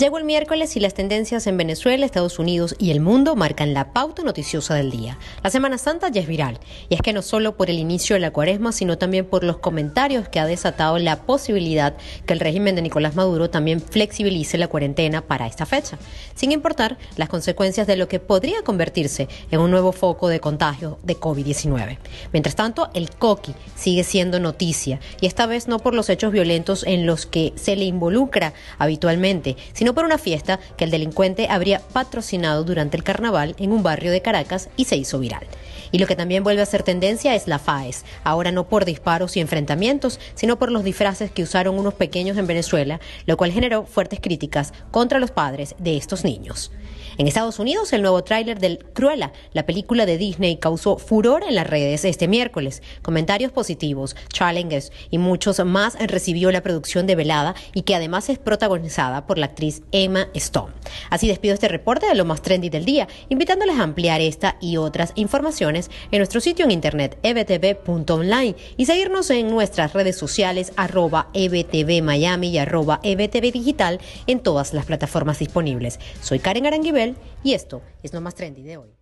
Llegó el miércoles y las tendencias en Venezuela, Estados Unidos y el mundo marcan la pauta noticiosa del día. La Semana Santa ya es viral, y es que no solo por el inicio de la cuaresma, sino también por los comentarios que ha desatado la posibilidad que el régimen de Nicolás Maduro también flexibilice la cuarentena para esta fecha, sin importar las consecuencias de lo que podría convertirse en un nuevo foco de contagio de COVID-19. Mientras tanto, el coqui sigue siendo noticia, y esta vez no por los hechos violentos en los que se le involucra habitualmente, sino por una fiesta que el delincuente habría patrocinado durante el carnaval en un barrio de Caracas y se hizo viral. Y lo que también vuelve a ser tendencia es la FAES, ahora no por disparos y enfrentamientos, sino por los disfraces que usaron unos pequeños en Venezuela, lo cual generó fuertes críticas contra los padres de estos niños. En Estados Unidos, el nuevo tráiler del Cruella, la película de Disney, causó furor en las redes este miércoles. Comentarios positivos, challenges y muchos más recibió la producción de Velada y que además es protagonizada por la Emma Stone. Así despido este reporte de lo más trendy del día, invitándoles a ampliar esta y otras informaciones en nuestro sitio en internet ebtv.online y seguirnos en nuestras redes sociales arroba ebtv Miami y arroba ebtv digital en todas las plataformas disponibles. Soy Karen Aranguibel y esto es lo más trendy de hoy.